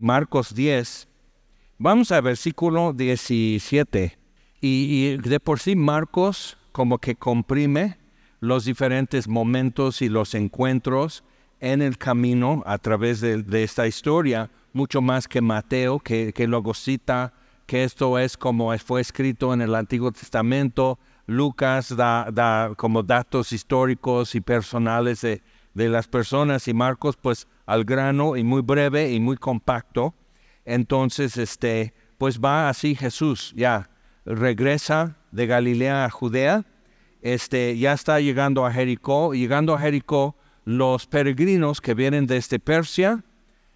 Marcos 10. Vamos al versículo 17. Y, de por sí Marcos como que comprime los diferentes momentos y los encuentros en el camino a través de, esta historia, mucho más que Mateo, que, luego cita que esto es como fue escrito en el Antiguo Testamento. Lucas da, da como datos históricos y personales de, de las personas y Marcos pues al grano y muy breve y muy compacto. Entonces, este, pues va así Jesús, ya regresa de Galilea a Judea, este, ya está llegando a Jericó, llegando a Jericó, los peregrinos que vienen desde Persia,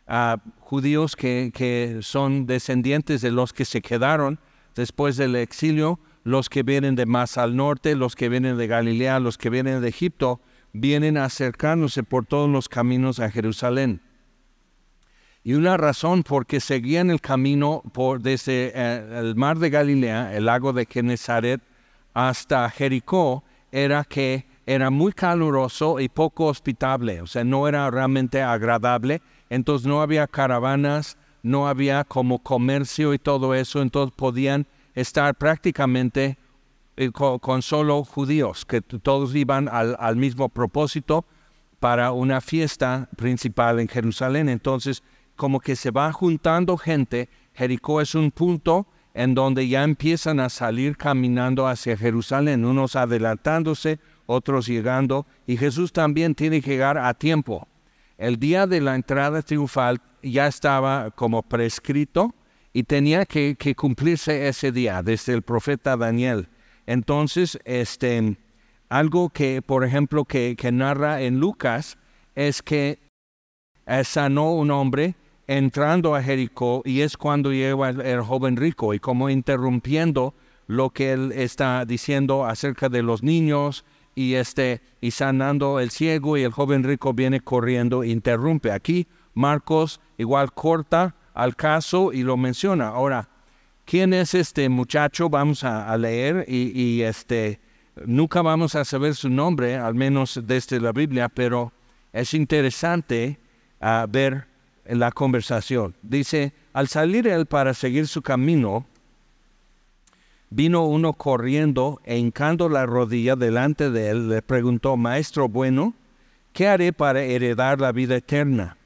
a judíos que, que son descendientes de los que se quedaron después del exilio, los que vienen de más al norte, los que vienen de Galilea, los que vienen de Egipto, vienen acercándose por todos los caminos a Jerusalén. Y una razón por que seguían el camino por desde eh, el mar de Galilea, el lago de Genezaret, hasta Jericó, era que era muy caluroso y poco hospitable, o sea, no era realmente agradable, entonces no había caravanas, no había como comercio y todo eso, entonces podían estar prácticamente eh, con, solo judíos, que todos iban al, mismo propósito para una fiesta principal en Jerusalén. Entonces, como que se va juntando gente, Jericó es un punto en donde ya empiezan a salir caminando hacia Jerusalén, unos adelantándose, otros llegando, y Jesús también tiene que llegar a tiempo. El día de la entrada triunfal ya estaba como prescrito y tenía que cumplirse ese día desde el profeta Daniel. Entonces, este, algo que, por ejemplo, que, narra en Lucas es que sanó un hombre entrando a Jericó y es cuando llega el, joven rico y como interrumpiendo lo que él está diciendo acerca de los niños y este y sanando el ciego y el joven rico viene corriendo interrumpe. Aquí Marcos igual corta al caso y lo menciona. Ahora quién es este muchacho, vamos a, leer y, este, nunca vamos a saber su nombre, al menos desde la Biblia, pero es interesante uh, ver la conversación. Dice, al salir él para seguir su camino, vino uno corriendo e hincando la rodilla delante de él, le preguntó, Maestro bueno, ¿qué haré para heredar la vida eterna?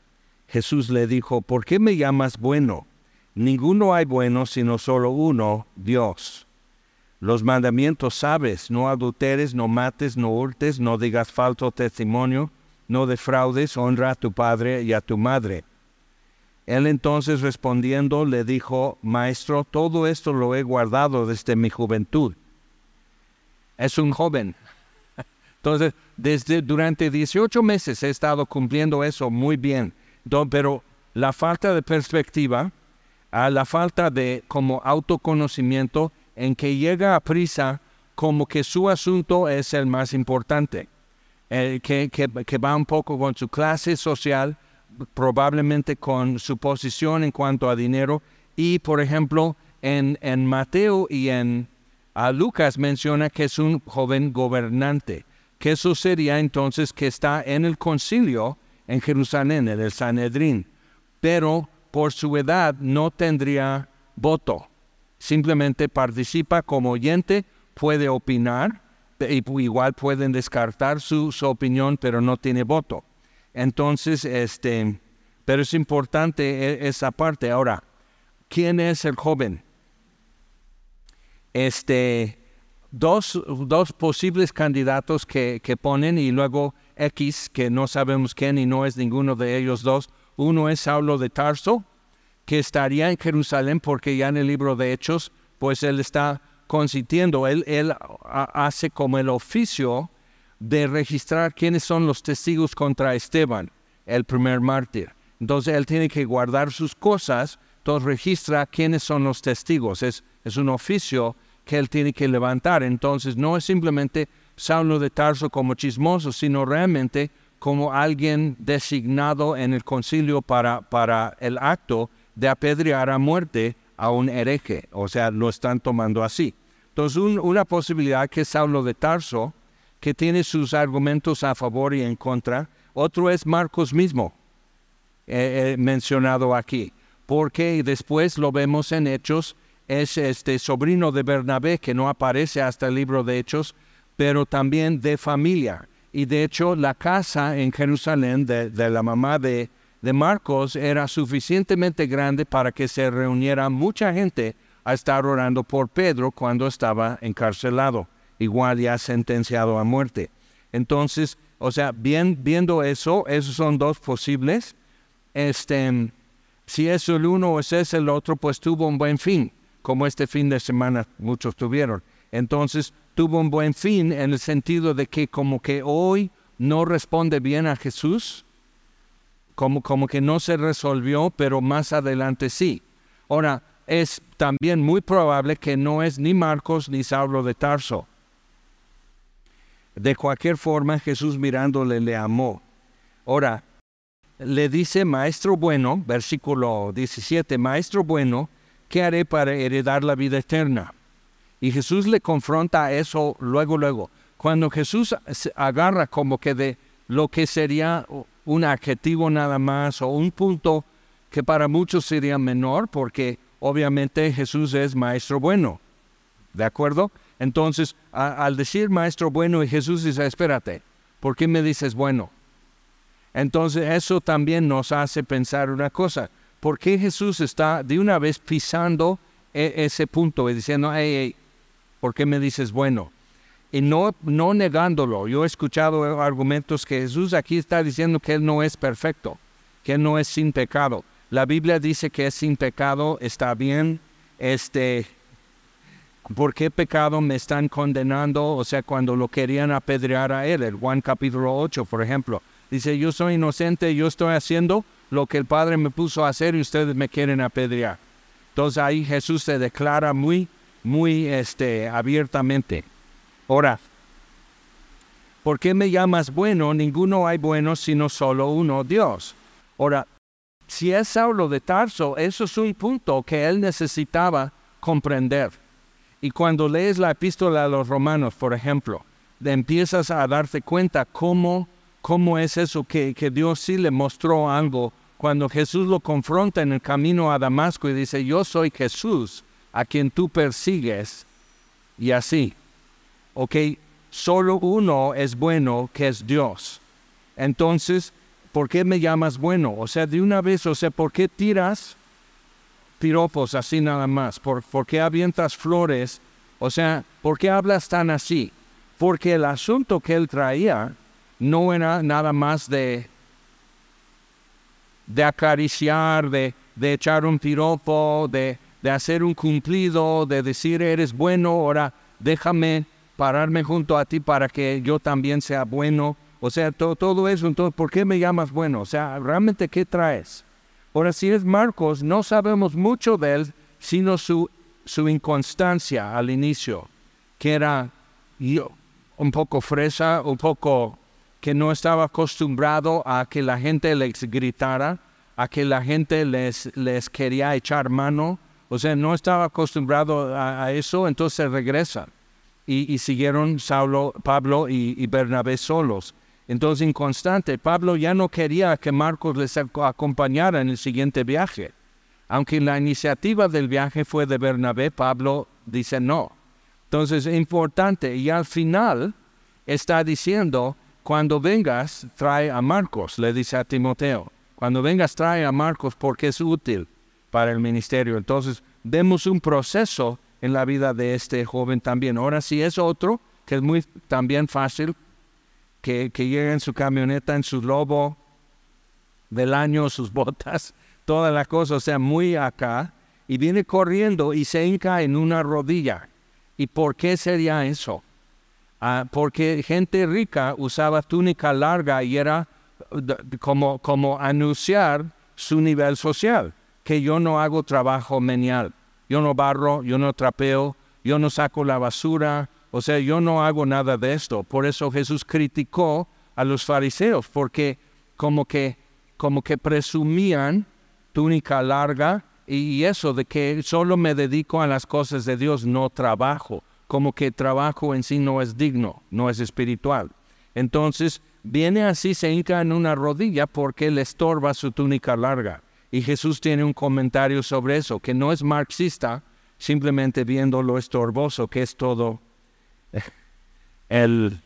Jesús le dijo, ¿por qué me llamas bueno? Ninguno hay bueno sino solo uno, Dios. Los mandamientos sabes, no adulteres, no mates, no hurtes, no digas falso testimonio, no defraudes, honra a tu padre y a tu madre. Él entonces respondiendo le dijo, Maestro, todo esto lo he guardado desde mi juventud. Es un joven. Entonces, desde durante 18 meses he estado cumpliendo eso muy bien. pero la falta de perspectiva a la falta de como autoconocimiento en que llega a prisa como que su asunto es el más importante, que, que, va un poco con su clase social, probablemente con su posición en cuanto a dinero, y por ejemplo en, en Mateo y en a Lucas menciona que es un joven gobernante, que eso sería entonces que está en el concilio en Jerusalén, en el Sanedrín, pero por su edad no tendría voto. Simplemente participa como oyente, puede opinar, igual pueden descartar su, opinión, pero no tiene voto. Entonces, este, pero es importante e, esa parte. Ahora, ¿quién es el joven? Este, dos, dos posibles candidatos que, que, ponen y luego X, que no sabemos quién y no es ninguno de ellos dos, uno es Saulo de Tarso, que estaría en Jerusalén porque ya en el libro de Hechos, pues él está consintiendo, él, él hace como el oficio de registrar quiénes son los testigos contra Esteban, el primer mártir. Entonces él tiene que guardar sus cosas, entonces registra quiénes son los testigos. Es, es un oficio que él tiene que levantar. Entonces no es simplemente Saulo de Tarso como chismoso, sino realmente como alguien designado en el concilio para, para el acto de apedrear a muerte a un hereje, o sea, lo están tomando así. Entonces, una posibilidad que es Saulo de Tarso, que tiene sus argumentos a favor y en contra. Otro es Marcos mismo, eh, eh, mencionado aquí. porque después lo vemos en Hechos, es este sobrino de Bernabé que no aparece hasta el libro de Hechos, pero también de familia. Y de hecho la casa en Jerusalén de, la mamá de, Marcos era suficientemente grande para que se reuniera mucha gente a estar orando por Pedro cuando estaba encarcelado, igual ya sentenciado a muerte. Entonces, o sea, bien, viendo eso, esos son dos posibles. Este, si es el uno o ese es el otro, pues tuvo un buen fin, como este fin de semana muchos tuvieron. Entonces, tuvo un buen fin en el sentido de que como que hoy no responde bien a Jesús, como, como que no se resolvió, pero más adelante sí. Ahora, es también muy probable que no es ni Marcos ni Saulo de Tarso. De cualquier forma, Jesús mirándole le amó. Ahora, le dice, Maestro bueno, versículo 17, Maestro bueno, ¿qué haré para heredar la vida eterna? Y Jesús le confronta eso luego, luego. Cuando Jesús agarra como que de lo que sería un adjetivo nada más o un punto que para muchos sería menor, porque obviamente Jesús es maestro bueno. ¿De acuerdo? Entonces, al decir maestro bueno y Jesús dice, espérate, ¿por qué me dices bueno? Entonces, eso también nos hace pensar una cosa. ¿Por qué Jesús está de una vez pisando e, ese punto y diciendo, hey, hey, ¿por qué me dices bueno? Y no, no negándolo. Yo he escuchado argumentos que Jesús aquí está diciendo que Él no es perfecto, que Él no es sin pecado. La Biblia dice que es sin pecado, está bien. Este, ¿Por qué pecado me están condenando? O sea, cuando lo querían apedrear a Él, el Juan capítulo 8, por ejemplo. Dice, yo soy inocente, yo estoy haciendo lo que el Padre me puso a hacer y ustedes me quieren apedrear. Entonces ahí Jesús se declara muy muy este, abiertamente. Ahora, ¿por qué me llamas bueno? Ninguno hay bueno sino solo uno, Dios. Ahora, si es Saulo de Tarso, eso es un punto que él necesitaba comprender. Y cuando lees la epístola a los romanos, por ejemplo, empiezas a darte cuenta cómo, cómo es eso que, que Dios sí le mostró algo cuando Jesús lo confronta en el camino a Damasco y dice, yo soy Jesús, a quien tú persigues y así. Ok, solo uno es bueno, que es Dios. Entonces, ¿por qué me llamas bueno? O sea, de una vez, o sea, ¿por qué tiras piropos así nada más? ¿Por, ¿Por qué avientas flores? O sea, ¿por qué hablas tan así? Porque el asunto que él traía no era nada más de, de acariciar, de, de echar un piropo, de, de hacer un cumplido, de decir eres bueno, ahora déjame pararme junto a ti para que yo también sea bueno. O sea, todo, todo eso, entonces, ¿por qué me llamas bueno? O sea, ¿realmente qué traes? Ahora, si es Marcos, no sabemos mucho de él, sino su, su inconstancia al inicio, que era yo, un poco fresa, un poco que no estaba acostumbrado a que la gente les gritara, a que la gente les, les quería echar mano, o sea, no estaba acostumbrado a, eso, entonces regresa. Y, siguieron Saulo, Pablo y, Bernabé solos. Entonces, inconstante, Pablo ya no quería que Marcos les acompañara en el siguiente viaje. Aunque la iniciativa del viaje fue de Bernabé, Pablo dice no. Entonces, es importante. Y al final está diciendo, cuando vengas, trae a Marcos, le dice a Timoteo. Cuando vengas, trae a Marcos porque es útil para el ministerio. Entonces, vemos un proceso en la vida de este joven también. Ahora sí es otro, que es muy también fácil, que, que llega en su camioneta, en su lobo del año, sus botas, toda la cosa, o sea, muy acá, y viene corriendo y se hinca en una rodilla. ¿Y por qué sería eso? Ah, porque gente rica usaba túnica larga y era como, como anunciar su nivel social que yo no hago trabajo menial. Yo no barro, yo no trapeo, yo no saco la basura, o sea, yo no hago nada de esto. Por eso Jesús criticó a los fariseos, porque como que, como que presumían túnica larga y eso de que solo me dedico a las cosas de Dios, no trabajo, como que trabajo en sí no es digno, no es espiritual. Entonces, viene así, se hinca en una rodilla porque le estorba su túnica larga. Y Jesús tiene un comentario sobre eso, que no es marxista, simplemente viendo lo estorboso que es todo el,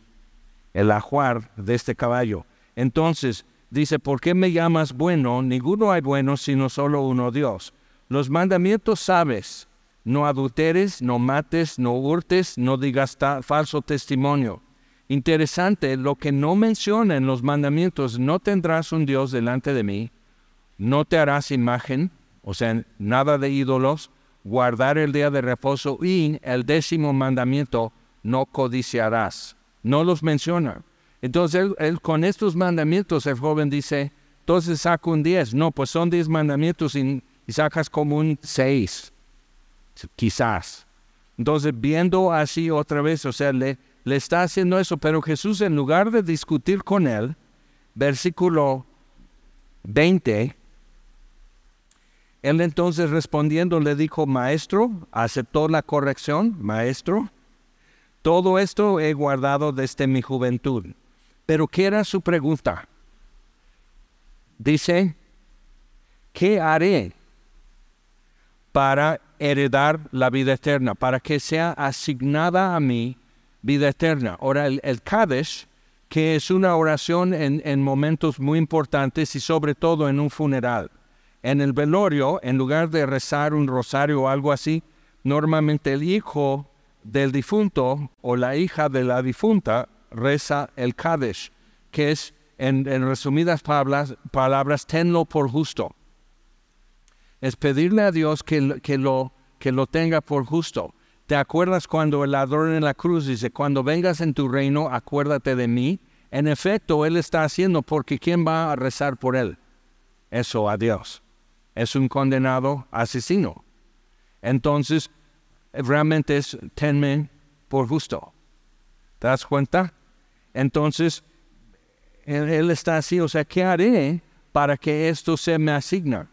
el ajuar de este caballo. Entonces, dice, ¿por qué me llamas bueno? Ninguno hay bueno sino solo uno Dios. Los mandamientos sabes, no adulteres, no mates, no hurtes, no digas falso testimonio. Interesante, lo que no menciona en los mandamientos, no tendrás un Dios delante de mí, no te harás imagen, o sea, nada de ídolos, guardar el día de reposo y el décimo mandamiento, no codiciarás. No los menciona. Entonces, él, con estos mandamientos, el joven dice, entonces saco un 10. No, pues son 10 mandamientos y, sacas como un 6, quizás. Entonces, viendo así otra vez, o sea, le, le está haciendo eso, pero Jesús en lugar de discutir con él, versículo 20, él entonces respondiendo le dijo, maestro, aceptó la corrección, maestro, todo esto he guardado desde mi juventud. Pero ¿qué era su pregunta? Dice, ¿qué haré para heredar la vida eterna? Para que sea asignada a mí vida eterna. Ahora, el, Kadesh, que es una oración en momentos muy importantes y sobre todo en un funeral. En el velorio, en lugar de rezar un rosario o algo así, normalmente el hijo del difunto o la hija de la difunta reza el Kadesh, que es, en, resumidas palabras, palabras, tenlo por justo. Es pedirle a Dios que, lo, que lo tenga por justo. ¿Te acuerdas cuando el ladrón en la cruz dice, cuando vengas en tu reino, acuérdate de mí? En efecto, Él está haciendo porque ¿quién va a rezar por Él? Eso a Dios. Es un condenado asesino. Entonces, realmente es tenme por justo. ¿Te das cuenta? Entonces, él, está así, o sea, ¿qué haré para que esto se me asigna?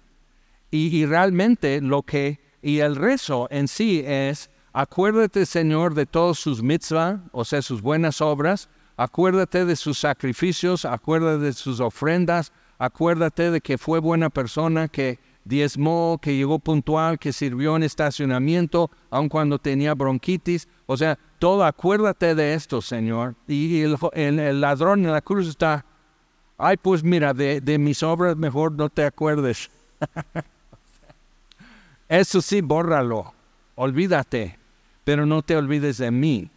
Y, realmente lo que, y el rezo en sí es, acuérdate Señor de todos sus mitzvah, o sea, sus buenas obras, acuérdate de sus sacrificios, acuérdate de sus ofrendas, acuérdate de que fue buena persona, que diezmó, que llegó puntual, que sirvió en estacionamiento, aun cuando tenía bronquitis. O sea, todo acuérdate de esto, Señor. Y el, ladrón en la cruz está, ay, pues mira, de, de mis obras mejor no te acuerdes. Eso sí, bórralo, olvídate, pero no te olvides de mí.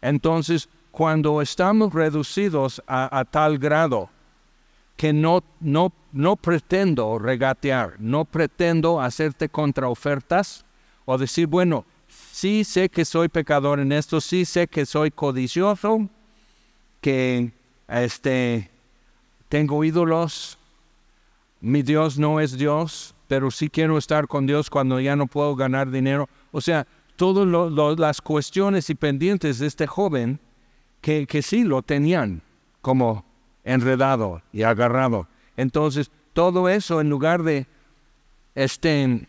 Entonces, cuando estamos reducidos a tal grado que no, no, no pretendo regatear, no pretendo hacerte contraofertas o decir, bueno, sí sé que soy pecador en esto, sí sé que soy codicioso, que este, tengo ídolos, mi Dios no es Dios, pero sí quiero estar con Dios cuando ya no puedo ganar dinero. O sea, todas las cuestiones y pendientes de este joven que, que sí lo tenían como enredado y agarrado. Entonces, todo eso en lugar de, este,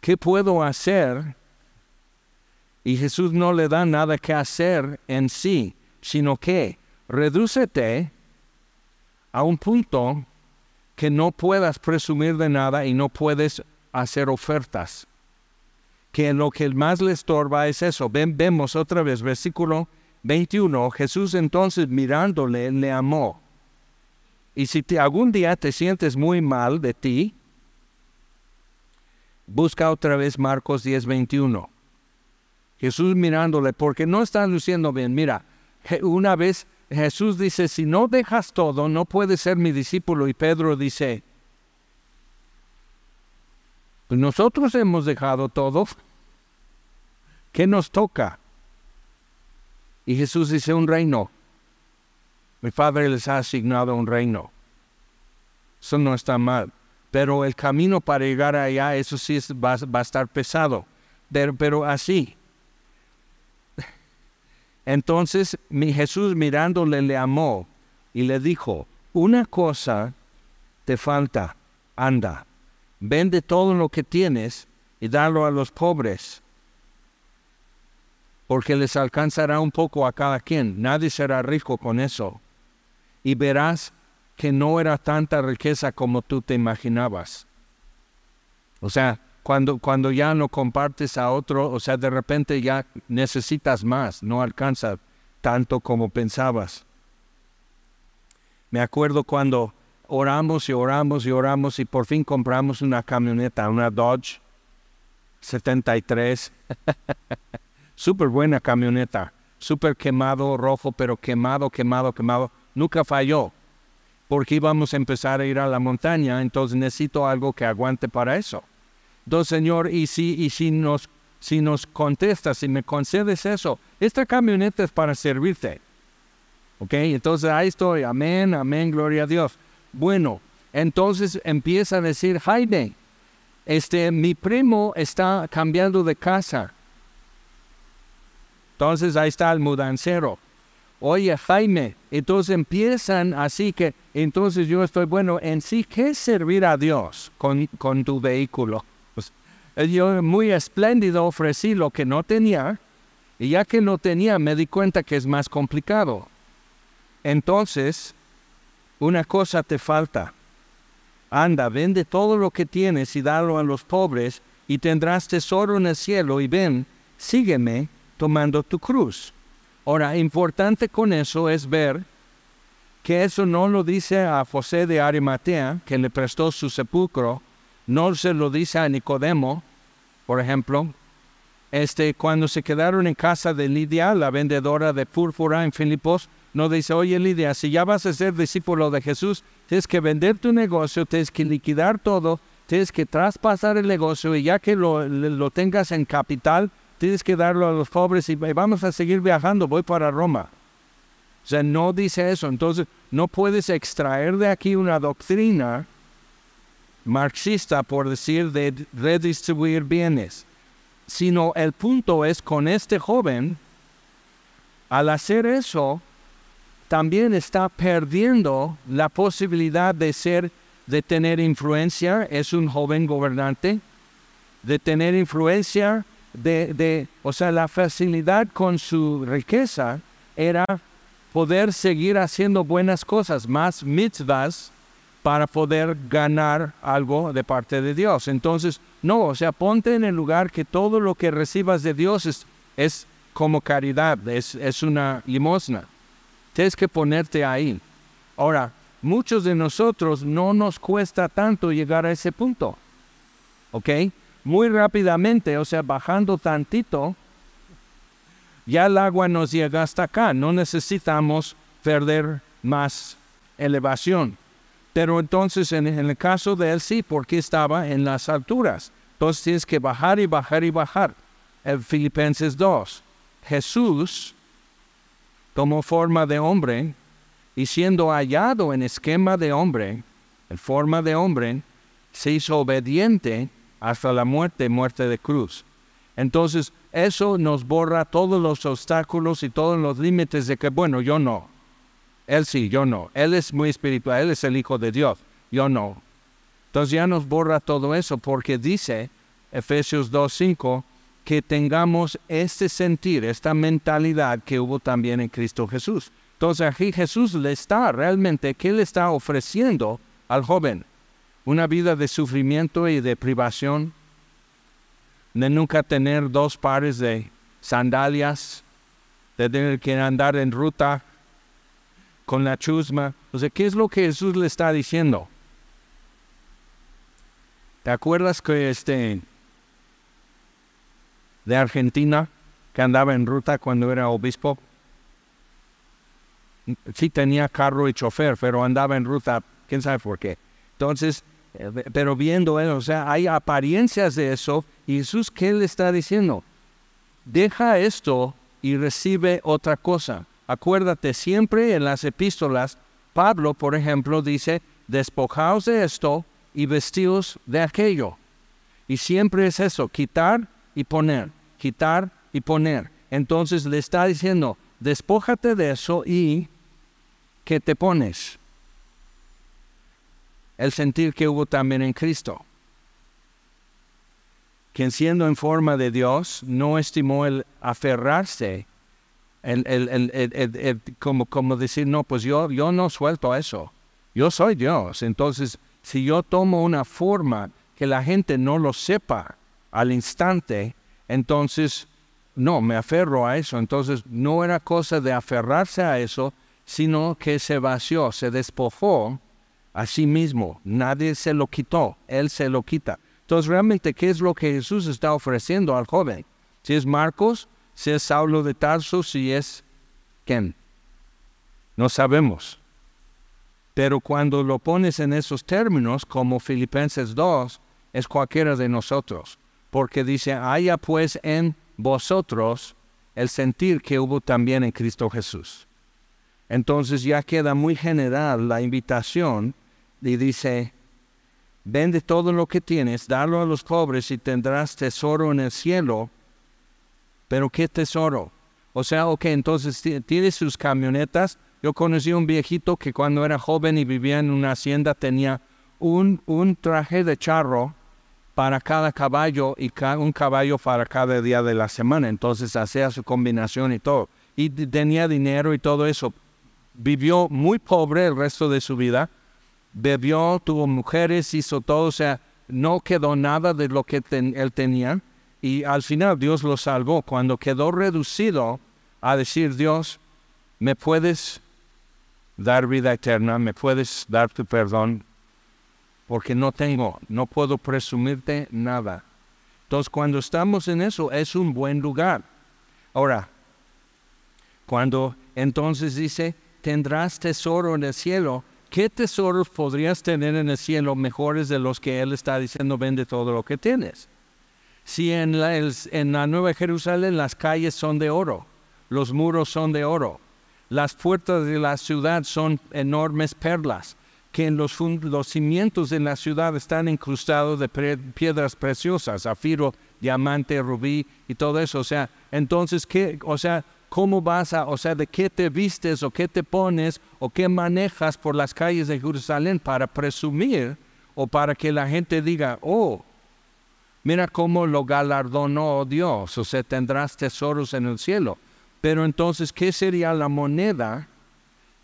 ¿qué puedo hacer? Y Jesús no le da nada que hacer en sí, sino que redúcete a un punto que no puedas presumir de nada y no puedes hacer ofertas. Que lo que más le estorba es eso. Ven, vemos otra vez, versículo 21, Jesús entonces mirándole le amó. Y si te, algún día te sientes muy mal de ti, busca otra vez Marcos 10, 21. Jesús mirándole, porque no está luciendo bien. Mira, una vez Jesús dice, si no dejas todo, no puedes ser mi discípulo. Y Pedro dice, pues nosotros hemos dejado todo. ¿Qué nos toca? Y Jesús dice un reino. Mi Padre les ha asignado un reino. Eso no está mal. Pero el camino para llegar allá, eso sí va, a estar pesado. Pero, pero así. Entonces mi Jesús mirándole le amó y le dijo, una cosa te falta, anda, vende todo lo que tienes y dalo a los pobres porque les alcanzará un poco a cada quien. Nadie será rico con eso. Y verás que no era tanta riqueza como tú te imaginabas. O sea, cuando, cuando ya no compartes a otro, o sea, de repente ya necesitas más, no alcanza tanto como pensabas. Me acuerdo cuando oramos y oramos y oramos y por fin compramos una camioneta, una Dodge 73. Súper buena camioneta, súper quemado, rojo, pero quemado, quemado, quemado. Nunca falló, porque íbamos a empezar a ir a la montaña, entonces necesito algo que aguante para eso. Entonces, Señor, y si, y si nos, si nos contestas, si me concedes eso, esta camioneta es para servirte. ¿Ok? Entonces ahí estoy, amén, amén, gloria a Dios. Bueno, entonces empieza a decir, Jaime, este, mi primo está cambiando de casa. Entonces ahí está el mudancero. Oye, Jaime, entonces empiezan así que, entonces yo estoy, bueno, en sí, ¿qué servir a Dios con, con tu vehículo? Yo muy espléndido ofrecí lo que no tenía, y ya que no tenía, me di cuenta que es más complicado. Entonces, una cosa te falta. Anda, vende todo lo que tienes y dalo a los pobres, y tendrás tesoro en el cielo, y ven, sígueme tomando tu cruz. Ahora, importante con eso es ver que eso no lo dice a José de Arimatea, que le prestó su sepulcro, no se lo dice a Nicodemo, por ejemplo, este, cuando se quedaron en casa de Lidia, la vendedora de púrpura en Filipos, no dice, oye Lidia, si ya vas a ser discípulo de Jesús, tienes que vender tu negocio, tienes que liquidar todo, tienes que traspasar el negocio y ya que lo, lo tengas en capital, tienes que darlo a los pobres y vamos a seguir viajando, voy para Roma. O sea, no dice eso. Entonces, no puedes extraer de aquí una doctrina marxista, por decir, de redistribuir bienes. Sino el punto es con este joven, al hacer eso, también está perdiendo la posibilidad de ser, de tener influencia, es un joven gobernante, de tener influencia, de, de, o sea, la facilidad con su riqueza era poder seguir haciendo buenas cosas, más mitzvahs, para poder ganar algo de parte de Dios. Entonces, no, o sea, ponte en el lugar que todo lo que recibas de Dios es, es como caridad, es, es una limosna. Tienes que ponerte ahí. Ahora, muchos de nosotros no nos cuesta tanto llegar a ese punto. ¿Ok? Muy rápidamente, o sea, bajando tantito, ya el agua nos llega hasta acá. No necesitamos perder más elevación. Pero entonces en, el caso de él sí, porque estaba en las alturas. Entonces tienes que bajar y bajar y bajar. En Filipenses 2. Jesús tomó forma de hombre y siendo hallado en esquema de hombre, en forma de hombre, se hizo obediente hasta la muerte, muerte de cruz. Entonces, eso nos borra todos los obstáculos y todos los límites de que, bueno, yo no. Él sí, yo no. Él es muy espiritual, él es el Hijo de Dios, yo no. Entonces ya nos borra todo eso porque dice Efesios 2.5 que tengamos este sentir, esta mentalidad que hubo también en Cristo Jesús. Entonces aquí Jesús le está realmente, ¿qué le está ofreciendo al joven? Una vida de sufrimiento y de privación, de nunca tener dos pares de sandalias, de tener que andar en ruta con la chusma. O ¿qué es lo que Jesús le está diciendo? ¿Te acuerdas que este de Argentina que andaba en ruta cuando era obispo. Sí tenía carro y chofer, pero andaba en ruta, quién sabe por qué. Entonces, pero viendo él, o sea, hay apariencias de eso. Y Jesús, ¿qué le está diciendo? Deja esto y recibe otra cosa. Acuérdate, siempre en las epístolas, Pablo, por ejemplo, dice, despojaos de esto y vestidos de aquello. Y siempre es eso, quitar y poner quitar y poner. Entonces le está diciendo, despójate de eso y que te pones. El sentir que hubo también en Cristo. Quien siendo en forma de Dios no estimó el aferrarse, el, como, como decir, no, pues yo, yo no suelto eso. Yo soy Dios. Entonces, si yo tomo una forma que la gente no lo sepa al instante, entonces, no, me aferro a eso. Entonces, no era cosa de aferrarse a eso, sino que se vació, se despojó a sí mismo. Nadie se lo quitó, Él se lo quita. Entonces, realmente, ¿qué es lo que Jesús está ofreciendo al joven? Si es Marcos, si es Saulo de Tarso, si es quién. No sabemos. Pero cuando lo pones en esos términos, como Filipenses 2, es cualquiera de nosotros. Porque dice, haya pues en vosotros el sentir que hubo también en Cristo Jesús. Entonces ya queda muy general la invitación y dice, vende todo lo que tienes, dalo a los pobres y tendrás tesoro en el cielo. Pero ¿qué tesoro? O sea, ok, entonces tiene sus camionetas. Yo conocí a un viejito que cuando era joven y vivía en una hacienda tenía un, un traje de charro para cada caballo y un caballo para cada día de la semana. Entonces hacía su combinación y todo. Y tenía dinero y todo eso. Vivió muy pobre el resto de su vida. Bebió, tuvo mujeres, hizo todo. O sea, no quedó nada de lo que él tenía. Y al final Dios lo salvó. Cuando quedó reducido a decir, Dios, ¿me puedes dar vida eterna? ¿Me puedes dar tu perdón? porque no tengo, no puedo presumirte nada. Entonces, cuando estamos en eso, es un buen lugar. Ahora, cuando entonces dice, tendrás tesoro en el cielo, ¿qué tesoros podrías tener en el cielo mejores de los que Él está diciendo, vende todo lo que tienes? Si en la, en la Nueva Jerusalén las calles son de oro, los muros son de oro, las puertas de la ciudad son enormes perlas, que en los, cimientos de la ciudad están incrustados de piedras preciosas, zafiro, diamante, rubí y todo eso. O sea, entonces, ¿qué, o sea, ¿cómo vas a, o sea, de qué te vistes o qué te pones o qué manejas por las calles de Jerusalén para presumir o para que la gente diga, oh, mira cómo lo galardonó Dios, o sea, tendrás tesoros en el cielo. Pero entonces, ¿qué sería la moneda?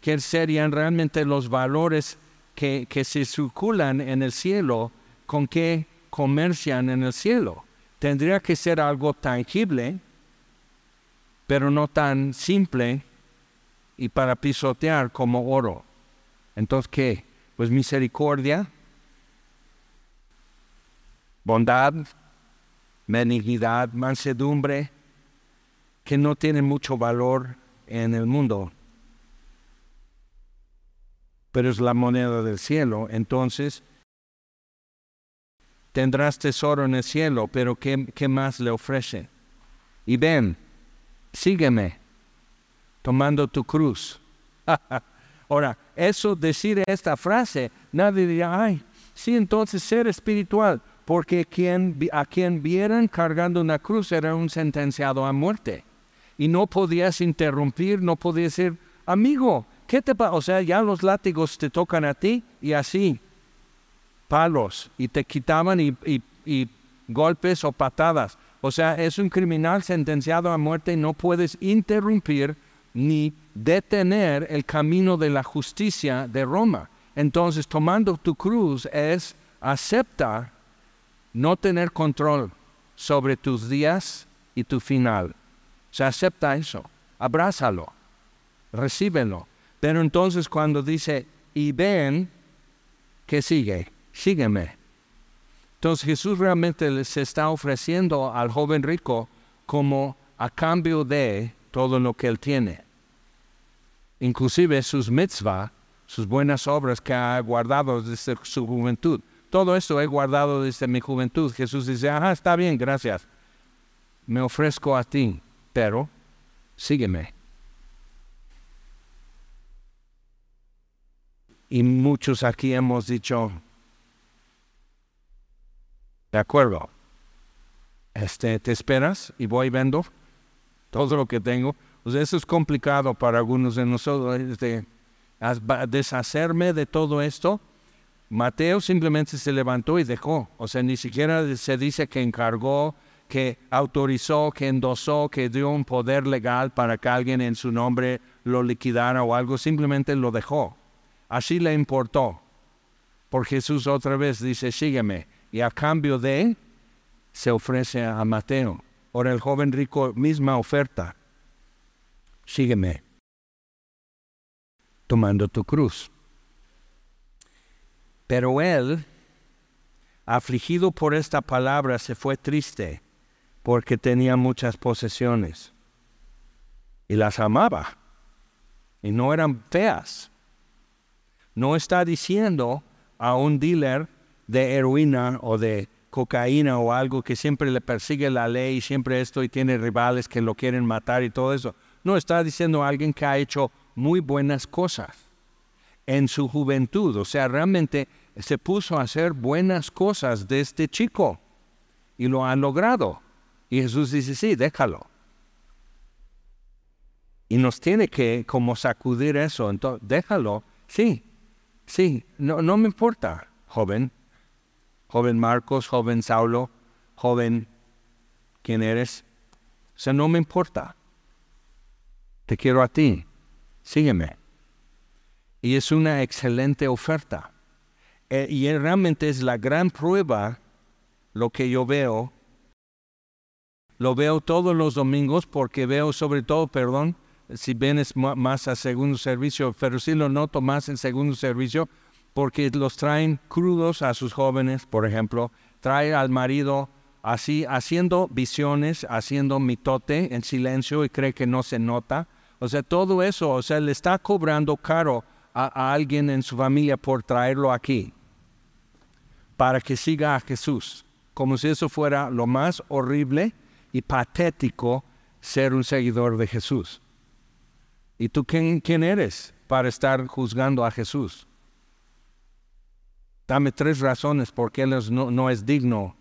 ¿Qué serían realmente los valores que, se circulan en el cielo, con qué comercian en el cielo. Tendría que ser algo tangible, pero no tan simple y para pisotear como oro. Entonces, ¿qué? Pues misericordia, bondad, benignidad, mansedumbre, que no tienen mucho valor en el mundo pero es la moneda del cielo. Entonces, tendrás tesoro en el cielo, pero ¿qué, qué más le ofrece? Y ven, sígueme, tomando tu cruz. Ahora, eso, decir esta frase, nadie dirá, ay, sí, entonces ser espiritual, porque quien, a quien vieran cargando una cruz era un sentenciado a muerte. Y no podías interrumpir, no podías ser amigo, ¿Qué te pasa? O sea, ya los látigos te tocan a ti y así, palos, y te quitaban y golpes o patadas. O sea, es un criminal sentenciado a muerte y no puedes interrumpir ni detener el camino de la justicia de Roma. Entonces, tomando tu cruz es aceptar no tener control sobre tus días y tu final. Se acepta eso, abrázalo, recíbelo. Pero entonces cuando dice, y ven, que sigue? Sígueme. Entonces Jesús realmente se está ofreciendo al joven rico como a cambio de todo lo que él tiene. Inclusive sus mitzvah, sus buenas obras que ha guardado desde su juventud. Todo esto he guardado desde mi juventud. Jesús dice, ajá, está bien, gracias. Me ofrezco a ti, pero sígueme. Y muchos aquí hemos dicho, de acuerdo, este, te esperas y voy vendo todo lo que tengo. Eso es complicado para algunos de nosotros, este, deshacerme de todo esto. Mateo simplemente se levantó y dejó. O sea, ni siquiera se dice que encargó, que autorizó, que endosó, que dio un poder legal para que alguien en su nombre lo liquidara o algo. Simplemente lo dejó. Así le importó. Por Jesús otra vez dice, sígueme. Y a cambio de, se ofrece a Mateo. Ahora el joven rico, misma oferta. Sígueme. Tomando tu cruz. Pero él, afligido por esta palabra, se fue triste porque tenía muchas posesiones. Y las amaba. Y no eran feas. No está diciendo a un dealer de heroína o de cocaína o algo que siempre le persigue la ley, siempre esto y tiene rivales que lo quieren matar y todo eso. No está diciendo a alguien que ha hecho muy buenas cosas en su juventud. O sea, realmente se puso a hacer buenas cosas de este chico y lo ha logrado. Y Jesús dice, sí, déjalo. Y nos tiene que como sacudir eso. Entonces, déjalo. Sí, sí, no, no me importa, joven. Joven Marcos, joven Saulo, joven, ¿quién eres? O sea, no me importa. Te quiero a ti. Sígueme. Y es una excelente oferta. Eh, y realmente es la gran prueba lo que yo veo. Lo veo todos los domingos porque veo sobre todo, perdón, si vienes más a segundo servicio, pero sí lo noto más en segundo servicio porque los traen crudos a sus jóvenes, por ejemplo, trae al marido así haciendo visiones, haciendo mitote en silencio y cree que no se nota. O sea, todo eso, o sea, le está cobrando caro a, alguien en su familia por traerlo aquí para que siga a Jesús, como si eso fuera lo más horrible y patético ser un seguidor de Jesús. ¿Y tú quién, quién eres para estar juzgando a Jesús? Dame tres razones por qué Él no, es digno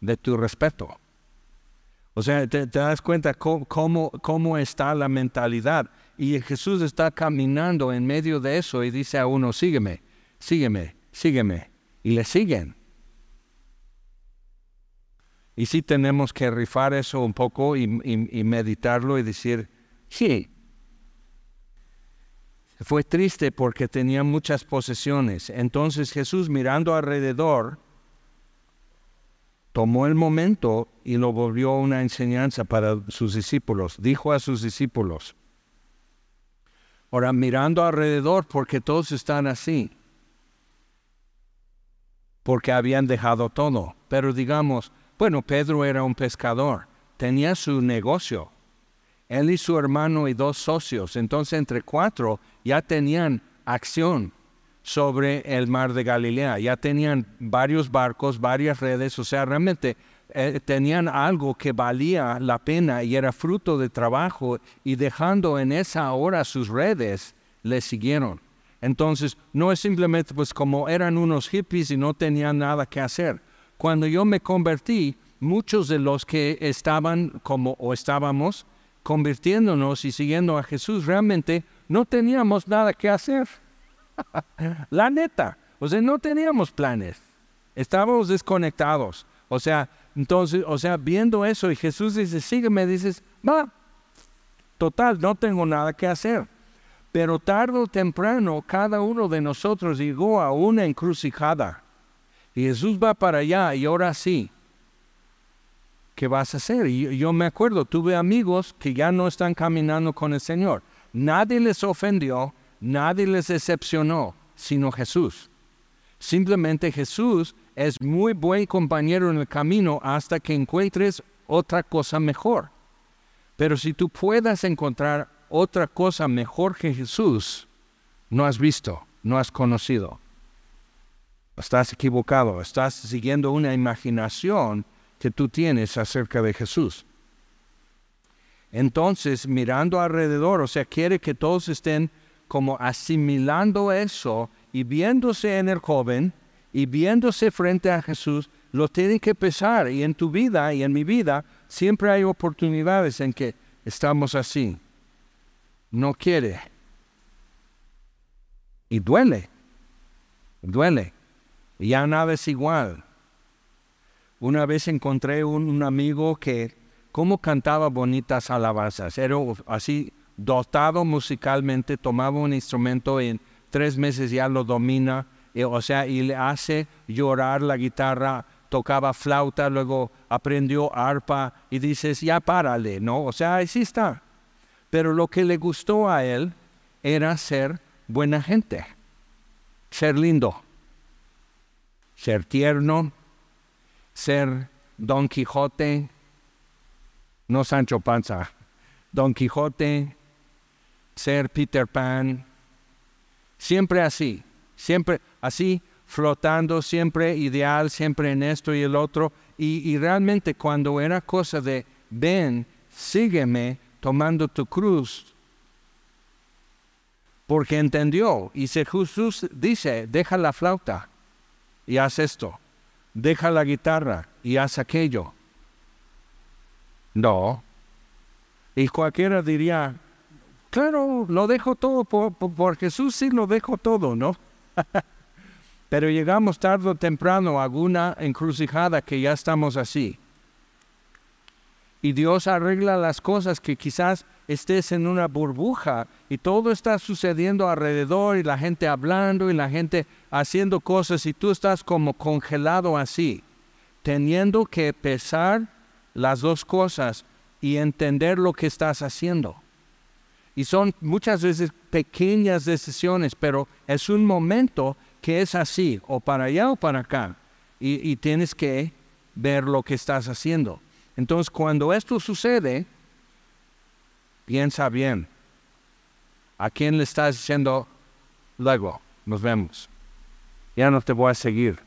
de tu respeto. O sea, te, das cuenta cómo, está la mentalidad. Y Jesús está caminando en medio de eso y dice a uno, sígueme, sígueme, sígueme. Y le siguen. Y sí tenemos que rifar eso un poco y meditarlo y decir, sí, fue triste porque tenía muchas posesiones. Entonces Jesús mirando alrededor, tomó el momento y lo volvió una enseñanza para sus discípulos. Dijo a sus discípulos, ahora mirando alrededor porque todos están así, porque habían dejado todo. Pero digamos, bueno, Pedro era un pescador, tenía su negocio, él y su hermano y dos socios. Entonces entre cuatro ya tenían acción sobre el mar de Galilea, ya tenían varios barcos, varias redes, o sea, realmente eh, tenían algo que valía la pena y era fruto de trabajo y dejando en esa hora sus redes, le siguieron. Entonces, no es simplemente pues como eran unos hippies y no tenían nada que hacer. Cuando yo me convertí, muchos de los que estaban como o estábamos convirtiéndonos y siguiendo a Jesús, realmente no teníamos nada que hacer. La neta, o sea, no teníamos planes. Estábamos desconectados. O sea, entonces, o sea, viendo eso y Jesús dice, sígueme, dices, va, total, no tengo nada que hacer. Pero tarde o temprano cada uno de nosotros llegó a una encrucijada. Y Jesús va para allá y ahora sí, ¿qué vas a hacer? Y yo me acuerdo, tuve amigos que ya no están caminando con el Señor. Nadie les ofendió, nadie les decepcionó, sino Jesús. Simplemente Jesús es muy buen compañero en el camino hasta que encuentres otra cosa mejor. Pero si tú puedas encontrar otra cosa mejor que Jesús, no has visto, no has conocido. Estás equivocado, estás siguiendo una imaginación que tú tienes acerca de Jesús. Entonces, mirando alrededor, o sea, quiere que todos estén como asimilando eso y viéndose en el joven y viéndose frente a Jesús, lo tienen que pesar. Y en tu vida y en mi vida siempre hay oportunidades en que estamos así. No quiere. Y duele. Duele. Ya nada es igual. Una vez encontré un, amigo que, como cantaba bonitas alabanzas, era así dotado musicalmente, tomaba un instrumento y tres meses ya lo domina, o sea, y le hace llorar la guitarra, tocaba flauta, luego aprendió arpa y dices, ya párale, ¿no? O sea, ahí sí está. Pero lo que le gustó a él era ser buena gente, ser lindo, ser tierno, ser Don Quijote, no Sancho Panza, Don Quijote, ser Peter Pan, siempre así, siempre así, flotando, siempre ideal, siempre en esto y el otro. Y, y realmente cuando era cosa de, ven, sígueme tomando tu cruz, porque entendió. Y si Jesús dice, deja la flauta y haz esto, deja la guitarra y haz aquello. No. Y cualquiera diría, claro, lo dejo todo, por, Jesús sí lo dejo todo, ¿no? Pero llegamos tarde o temprano a alguna encrucijada que ya estamos así. Y Dios arregla las cosas que quizás estés en una burbuja y todo está sucediendo alrededor y la gente hablando y la gente haciendo cosas y tú estás como congelado así, teniendo que pesar las dos cosas y entender lo que estás haciendo. Y son muchas veces pequeñas decisiones, pero es un momento que es así, o para allá o para acá. Y, y tienes que ver lo que estás haciendo. Entonces, cuando esto sucede, piensa bien. ¿A quién le estás diciendo luego? Nos vemos. Ya no te voy a seguir.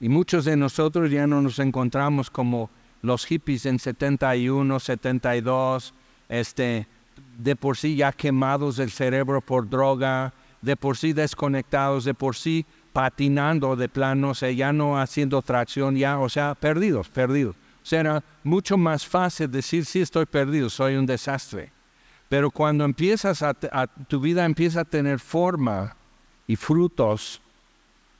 Y muchos de nosotros ya no nos encontramos como los hippies en 71, 72, este, de por sí ya quemados del cerebro por droga, de por sí desconectados, de por sí patinando de plano, o sea, ya no haciendo tracción, ya, o sea, perdidos, perdidos. Era mucho más fácil decir, sí, estoy perdido, soy un desastre. Pero cuando empiezas a, tu vida empieza a tener forma y frutos,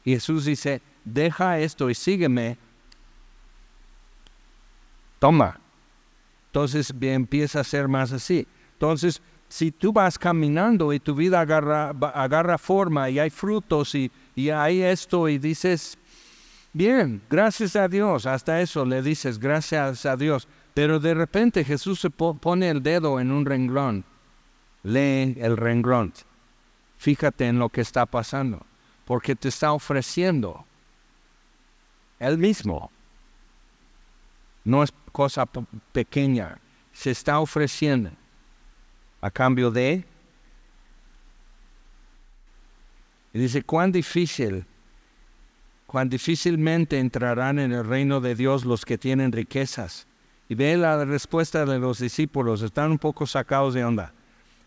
Jesús dice, deja esto y sígueme, toma. Entonces empieza a ser más así. Entonces, si tú vas caminando y tu vida agarra, agarra forma y hay frutos y, y hay esto y dices, Bien, gracias a Dios, hasta eso le dices gracias a Dios. Pero de repente Jesús se pone el dedo en un renglón. Lee el renglón. Fíjate en lo que está pasando, porque te está ofreciendo Él mismo. No es cosa pequeña, se está ofreciendo a cambio de... Y dice, cuán difícil cuán difícilmente entrarán en el reino de Dios los que tienen riquezas. Y ve la respuesta de los discípulos, están un poco sacados de onda.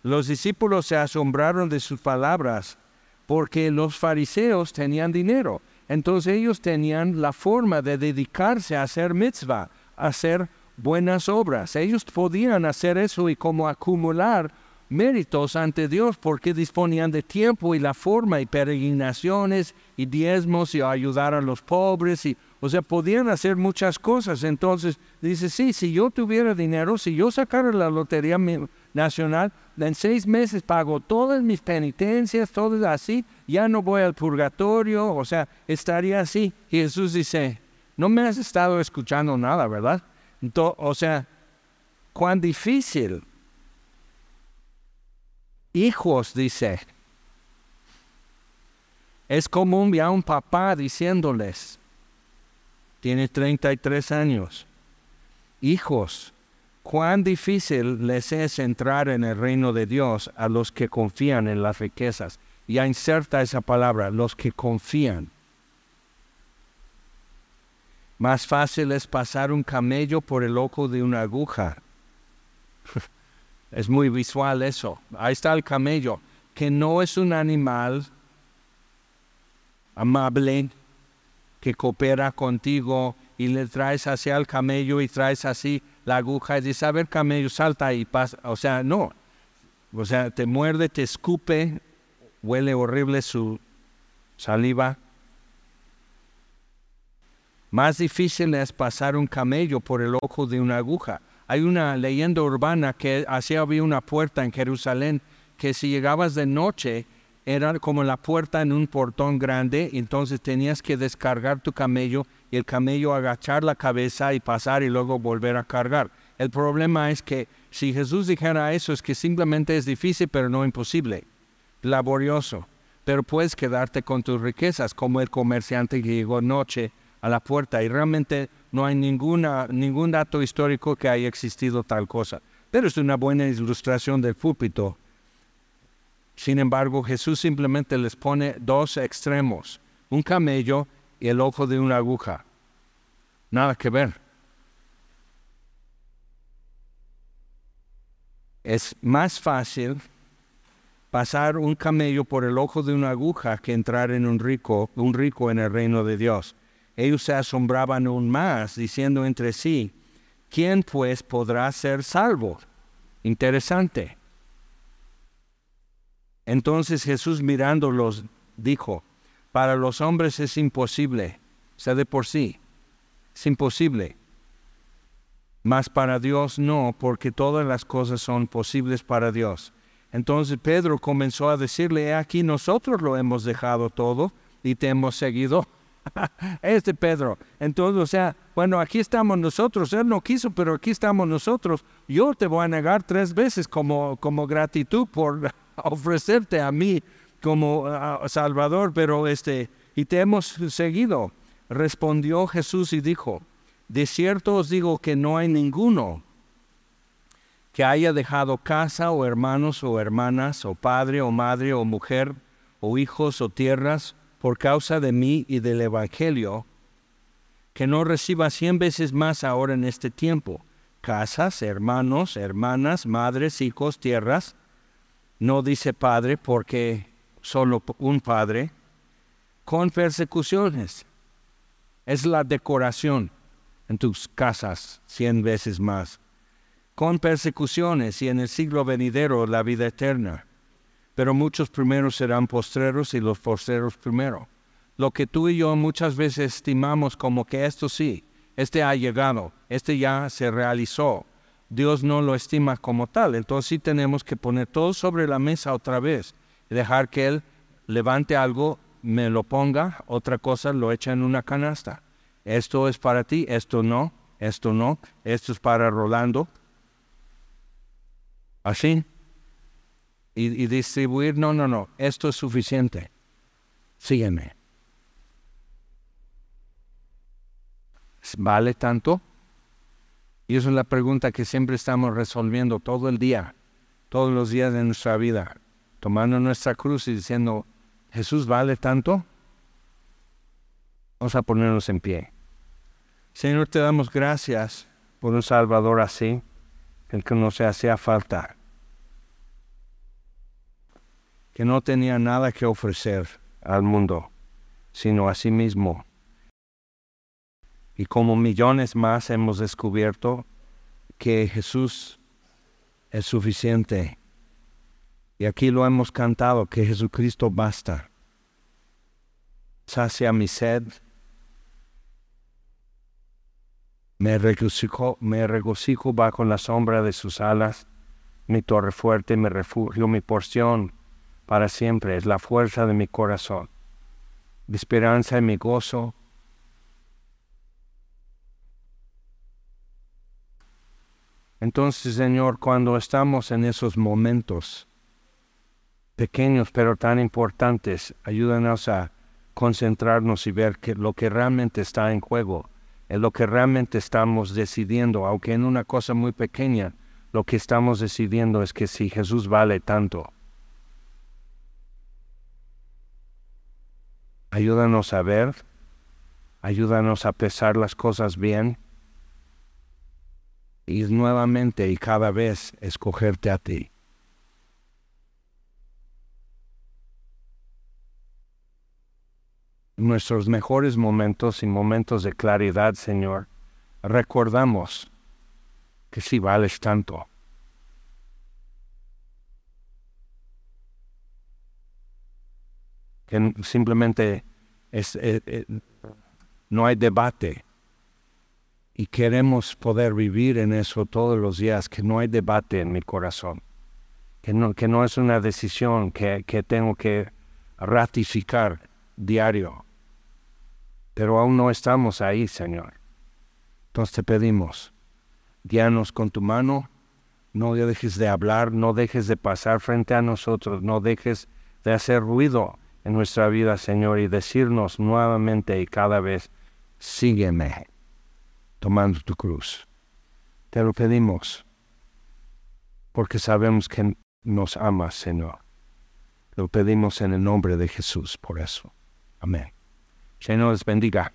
Los discípulos se asombraron de sus palabras porque los fariseos tenían dinero. Entonces ellos tenían la forma de dedicarse a hacer mitzvah, a hacer buenas obras. Ellos podían hacer eso y como acumular méritos ante Dios porque disponían de tiempo y la forma y peregrinaciones y diezmos y ayudar a los pobres y o sea, podían hacer muchas cosas. Entonces dice, sí, si yo tuviera dinero, si yo sacara la Lotería Nacional, en seis meses pago todas mis penitencias, todo así, ya no voy al purgatorio, o sea, estaría así. Y Jesús dice, no me has estado escuchando nada, ¿verdad? Entonces, o sea, cuán difícil hijos, dice. Es común ya un papá diciéndoles, tiene 33 años, hijos, cuán difícil les es entrar en el reino de Dios a los que confían en las riquezas. Ya inserta esa palabra, los que confían. Más fácil es pasar un camello por el ojo de una aguja Es muy visual eso. Ahí está el camello, que no es un animal amable que coopera contigo y le traes hacia el camello y traes así la aguja y dices, a ver camello, salta y pasa. O sea, no. O sea, te muerde, te escupe, huele horrible su saliva. Más difícil es pasar un camello por el ojo de una aguja. Hay una leyenda urbana que así había una puerta en Jerusalén que si llegabas de noche era como la puerta en un portón grande, entonces tenías que descargar tu camello y el camello agachar la cabeza y pasar y luego volver a cargar. El problema es que si Jesús dijera eso es que simplemente es difícil pero no imposible, laborioso, pero puedes quedarte con tus riquezas como el comerciante que llegó noche a la puerta y realmente no hay ninguna, ningún dato histórico que haya existido tal cosa. Pero es una buena ilustración del púlpito sin embargo, Jesús simplemente les pone dos extremos, un camello y el ojo de una aguja. Nada que ver. Es más fácil pasar un camello por el ojo de una aguja que entrar en un rico, un rico en el reino de Dios. Ellos se asombraban aún más, diciendo entre sí, ¿quién pues podrá ser salvo? Interesante. Entonces Jesús mirándolos dijo, para los hombres es imposible, sea de por sí, es imposible. Mas para Dios no, porque todas las cosas son posibles para Dios. Entonces Pedro comenzó a decirle, aquí nosotros lo hemos dejado todo y te hemos seguido. este Pedro. Entonces, o sea, bueno, aquí estamos nosotros. Él no quiso, pero aquí estamos nosotros. Yo te voy a negar tres veces como, como gratitud por ofrecerte a mí como Salvador, pero este, y te hemos seguido. Respondió Jesús y dijo, de cierto os digo que no hay ninguno que haya dejado casa o hermanos o hermanas o padre o madre o mujer o hijos o tierras por causa de mí y del Evangelio, que no reciba cien veces más ahora en este tiempo, casas, hermanos, hermanas, madres, hijos, tierras, no dice padre porque solo un padre, con persecuciones. Es la decoración en tus casas cien veces más. Con persecuciones y en el siglo venidero la vida eterna. Pero muchos primeros serán postreros y los postreros primero. Lo que tú y yo muchas veces estimamos como que esto sí, este ha llegado, este ya se realizó, Dios no lo estima como tal. Entonces sí tenemos que poner todo sobre la mesa otra vez dejar que Él levante algo, me lo ponga, otra cosa lo echa en una canasta. Esto es para ti, esto no, esto no, esto es para Rolando. Así. Y, distribuir, no, no, no, esto es suficiente. Sígueme. ¿Vale tanto? Y esa es la pregunta que siempre estamos resolviendo todo el día, todos los días de nuestra vida, tomando nuestra cruz y diciendo, ¿Jesús vale tanto? Vamos a ponernos en pie. Señor, te damos gracias por un Salvador así, el que no se hacía falta, que no tenía nada que ofrecer al mundo, sino a sí mismo y como millones más hemos descubierto que Jesús es suficiente. Y aquí lo hemos cantado, que Jesucristo basta. Sacia mi sed. Me regocijo, me regocijo bajo la sombra de sus alas. Mi torre fuerte, mi refugio, mi porción para siempre es la fuerza de mi corazón. Mi esperanza y mi gozo Entonces, Señor, cuando estamos en esos momentos pequeños pero tan importantes, ayúdanos a concentrarnos y ver que lo que realmente está en juego, es lo que realmente estamos decidiendo, aunque en una cosa muy pequeña, lo que estamos decidiendo es que si Jesús vale tanto, ayúdanos a ver, ayúdanos a pesar las cosas bien y nuevamente y cada vez escogerte a ti. nuestros mejores momentos y momentos de claridad, Señor, recordamos que si vales tanto. Que simplemente es, eh, eh, no hay debate y queremos poder vivir en eso todos los días, que no hay debate en mi corazón. que no, que no es una decisión que, que tengo que ratificar diario. Pero aún no estamos ahí, Señor. Entonces te pedimos, guíanos con tu mano, no dejes de hablar, no dejes de pasar frente a nosotros, no dejes de hacer ruido en nuestra vida, Señor, y decirnos nuevamente y cada vez, sígueme, tomando tu cruz. Te lo pedimos, porque sabemos que nos amas, Señor. Lo pedimos en el nombre de Jesús, por eso. Amén. Señor les bendiga.